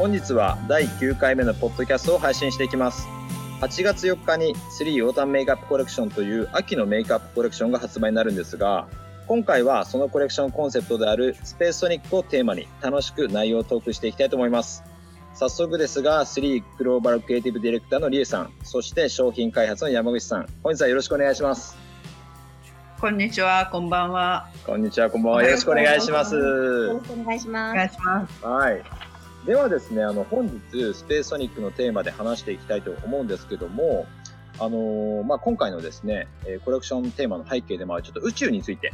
本日は第9回目のポッドキャストを配信していきます8月4日に3オータンメイクアップコレクションという秋のメイクアップコレクションが発売になるんですが今回はそのコレクションコンセプトであるスペースソニックをテーマに楽しく内容をトークしていきたいと思います早速ですが3グローバルクリエイティブディレクターのリエさんそして商品開発の山口さん本日はよろしくお願いしますこんにちは、こんばんは。こんにちは、こんばんは。よろしくお願いします。よろしくお願いします。お願いします。はい。ではですね、あの、本日、スペースソニックのテーマで話していきたいと思うんですけども、あのー、まあ、今回のですね、コレクションテーマの背景でもあるちょっと宇宙について、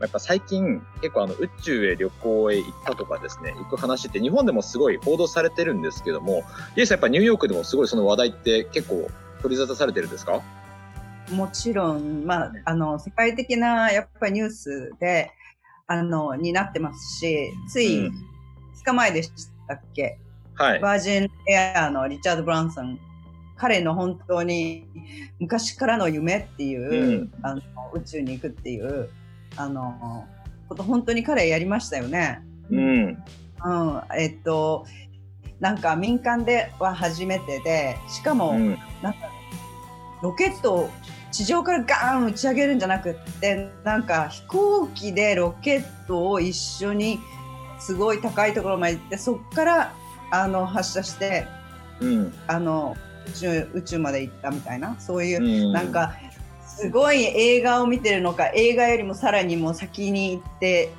やっぱ最近結構あの宇宙へ旅行へ行ったとかですね、行く話って日本でもすごい報道されてるんですけども、リエさんやっぱニューヨークでもすごいその話題って結構取り沙汰されてるんですか？もちろん、まあ、あの、世界的な、やっぱりニュースで、あの、になってますし、つい2日前でしたっけ、うん、はい。バージンエアのリチャード・ブランソン、彼の本当に昔からの夢っていう、うん、あの宇宙に行くっていう、あの、こと本当に彼やりましたよね。うん。うん。えっと、なんか民間では初めてで、しかも、うん、なんかロケットを地上からガーン打ち上げるんじゃなくってなんか飛行機でロケットを一緒にすごい高いところまで行ってそこからあの発射して、うん、あの宇宙宇宙まで行ったみたいなそういう、うん、なんかすごい映画を見てるのか映画よりもさらにも先に行って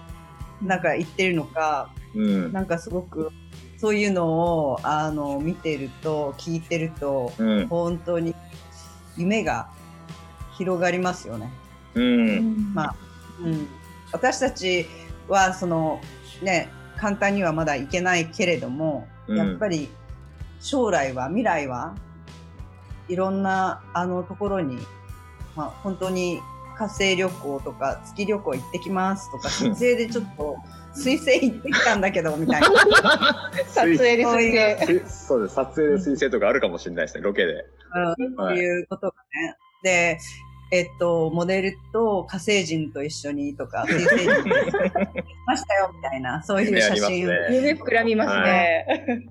なんか行ってるのか、うん、なんかすごくそういうのをあの見てると聞いてると、うん、本当に夢が広がりますよね。うん、まあ、うん、私たちはそのね簡単にはまだいけないけれども、うん、やっぱり将来は未来はいろんなあのところに、まあ、本当に火星旅行とか月旅行行ってきますとか 撮影でちょっと水星行ってきたんだけどみたいな。撮影で水星そうです。撮影で水星とかあるかもしれないですねロケで、うん、そういうことがね。でえっと、モデルと火星人と一緒にとか、水星人とましたよみたいな、そういう写真を。夢膨らみますね。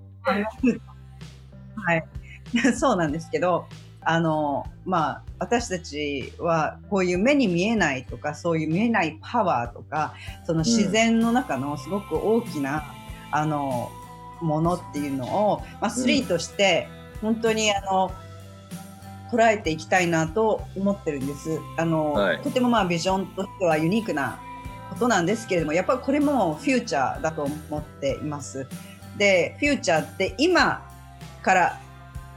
はい。そうなんですけど、あの、まあ、私たちはこういう目に見えないとか、そういう見えないパワーとか、その自然の中のすごく大きな、うん、あの、ものっていうのを、まあ、スリーとして、本当にあの、捉えていきたいなと思ってるんです。あの、はい、とてもまあビジョンとしてはユニークなことなんですけれども、やっぱりこれもフューチャーだと思っています。で、フューチャーって今から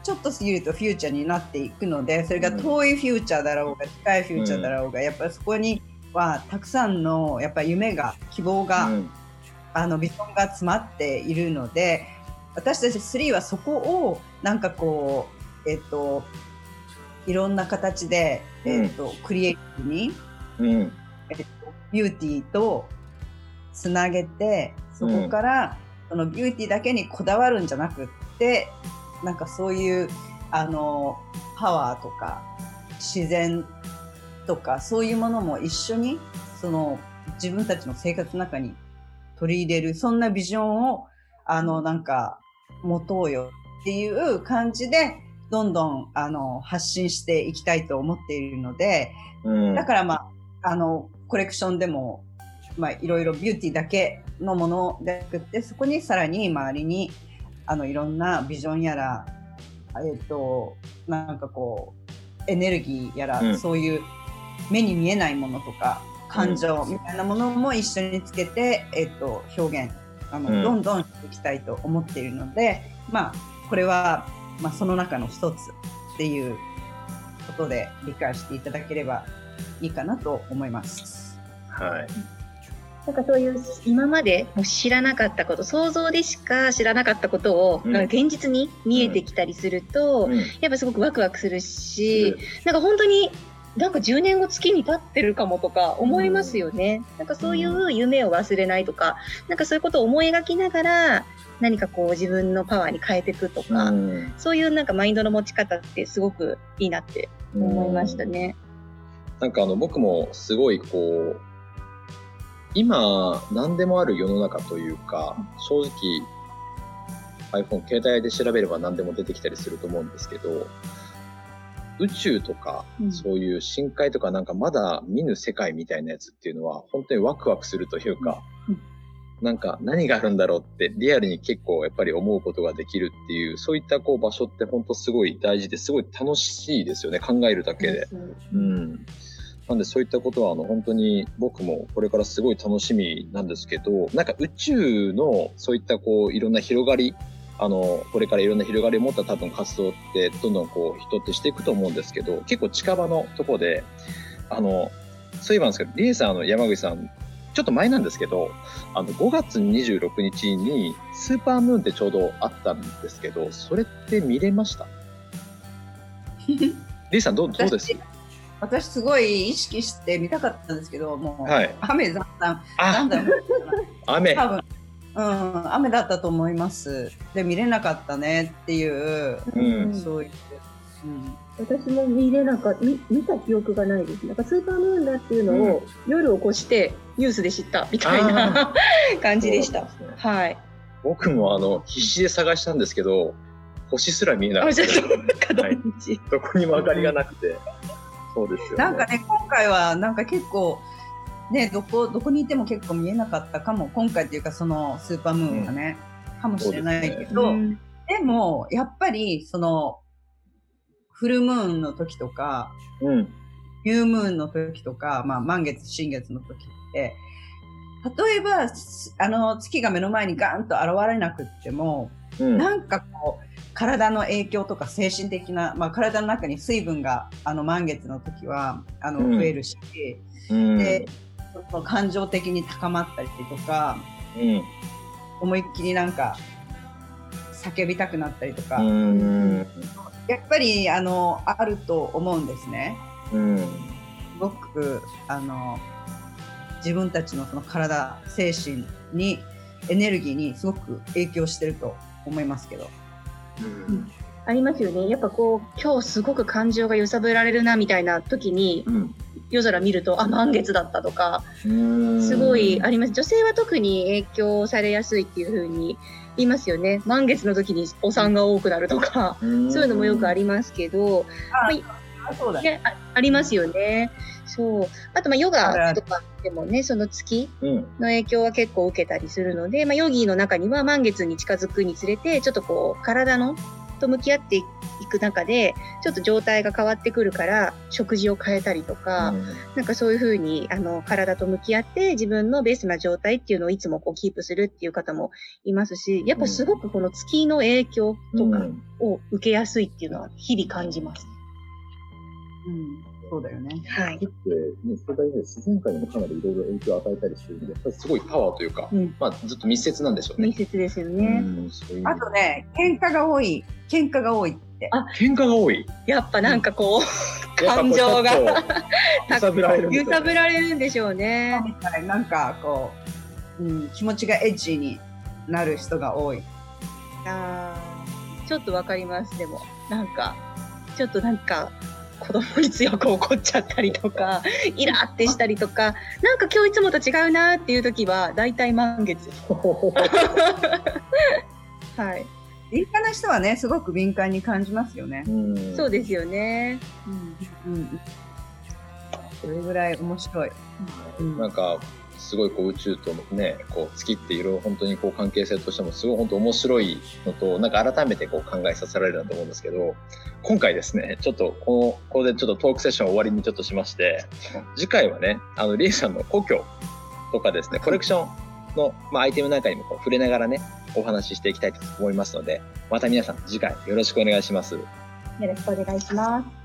ちょっと過ぎるとフューチャーになっていくので、それが遠いフューチャーだろうが、近いフューチャーだろうが、うん、やっぱりそこにはたくさんのやっぱり夢が、希望が、うん、あのビジョンが詰まっているので、私たち3はそこをなんかこう、えっと、いろんな形で、えーと、クリエイティブに、うん。えーと、ビューティーとつなげてそこから、そのビューティーだけにこだわるんじゃなくってなんかそういうあのパワーとか自然とかそういうものも一緒にその自分たちの生活の中に取り入れるそんなビジョンをあのなんか持とうよっていう感じでどんどんあの発信していきたいと思っているので、うん、だからまああのコレクションでもまあいろいろビューティーだけのもので作ってそこにさらに周りにあのいろんなビジョンやらえっ、ー、となんかこうエネルギーやら、うん、そういう目に見えないものとか感情みたいなものも一緒につけて、えーと、表現あの、うん、どんどんしていきたいと思っているのでまあこれはまあ、その中の一つっていうことで理解していただければいいかなと思います。はい。なんかそういう今までも知らなかったこと想像でしか知らなかったことを、うん、現実に見えてきたりすると、うん、やっぱすごくワクワクするし、うん、なんか本当になんか10年後月に立ってるかもとか思いますよね。なんかそういう夢を忘れないとか、なんかそういうことを思い描きながら何かこう自分のパワーに変えていくとか、うん、そういうなんかマインドの持ち方ってすごくいいなって思いましたね。うん、なんかあの僕もすごいこう今何でもある世の中というか正直 iPhone、携帯で調べれば何でも出てきたりすると思うんですけど、宇宙とか、そういう深海とかなんかまだ見ぬ世界みたいなやつっていうのは、本当にワクワクするというか、なんか何があるんだろうってリアルに結構やっぱり思うことができるっていう、そういったこう場所って本当すごい大事ですごい楽しいですよね、考えるだけで。うん。なんでそういったことはあの本当に僕もこれからすごい楽しみなんですけど、なんか宇宙のそういったこういろんな広がり、あの、これからいろんな広がりを持った多分活動ってどんどんこう人ってしていくと思うんですけど、結構近場のとこで、あの、そういえばなんですけど、リエさん、あの、山口さん、ちょっと前なんですけど、あの、5月26日にスーパームーンってちょうどあったんですけど、それって見れました？リーさんどう、どうです？私すごい意識して見たかったんですけど、もう、はい、雨ざんざん、なんだ。雨。多分、うん、雨だったと思います。で、見れなかったねっていう、うん、そういう。うん、私も見れなかった見見た記憶がないです。なんかスーパームーンだっていうのを、夜を越してニュースで知ったみたいな 感じでした、ね、はい。僕もあの必死で探したんですけど星すら見えなかった、はい、どこにも明かりがなくて、そうですよ、ね、なんかね、今回はなんか結構、ね、どこ、どこにいても結構見えなかったかも、今回っていうかそのスーパームーンがね、うん、かもしれないけど、でね、でも、やっぱりその、フルムーンの時とか、うん、ニュームーンの時とか、まあ、満月、新月の時って、例えば、あの、月が目の前にガーンと現れなくっても、うん、なんかこう、体の影響とか精神的な、まあ、体の中に水分があの満月の時はあの増えるし、うん、で感情的に高まったりとか、うん、思いっきりなんか叫びたくなったりとか、うん、やっぱりあのあると思うんですね。うん、すごくあの自分たちのその体精神にエネルギーにすごく影響してると思いますけど。うん、ありますよね。やっぱこう、今日すごく感情が揺さぶられるなみたいな時に、うん、夜空見ると、あ、満月だったとか、すごいあります。女性は特に影響されやすいっていうふうに言いますよね。満月の時にお産が多くなるとか、そういうのもよくありますけど、あそうだ、ね、あありますよね。そう。あと、まあ、ヨガとかでもね、その月の影響は結構受けたりするので、うん、まあ、ヨギの中には満月に近づくにつれて、ちょっとこう、体のと向き合っていく中で、ちょっと状態が変わってくるから、食事を変えたりとか、うん、なんかそういうふうに、あの、体と向き合って、自分のベストな状態っていうのをいつもこう、キープするっていう方もいますし、やっぱすごくこの月の影響とかを受けやすいっていうのは日々感じます。うんそうだよね。はい。ってね、世界で自然界にもかなりいろいろ影響を与えたりしてるんで、やっぱりすごいパワーというか、うん、まあずっと密接なんでしょうね。密接ですよね。ううあとね、喧嘩が多い。喧嘩が多いって。あ、喧嘩が多い。やっぱなんかこう、感情が揺さぶられる。揺さぶられるんでしょうね。なんかこう、うん、気持ちがエッジになる人が多い。ああ、ちょっとわかります。でも、なんか、ちょっとなんか、子供に強く怒っちゃったりとか イラってしたりとかなんか今日いつもと違うなっていう時は大体満月。はい敏感な人はねすごく敏感に感じますよねうそうですよね、うん、うん、それぐらい面白い、うん、なんかすごいこう宇宙とね、こう月っていろいろ本当にこう関係性としてもすごい本当面白いのと、なんか改めてこう考えさせられるなと思うんですけど、今回ですね、ちょっとこの、ここでちょっとトークセッション終わりにちょっとしまして、次回はね、あの、リエさんの故郷とかですね、コレクションの、まあ、アイテムなんかにもこう触れながらね、お話ししていきたいと思いますので、また皆さん次回よろしくお願いします。よろしくお願いします。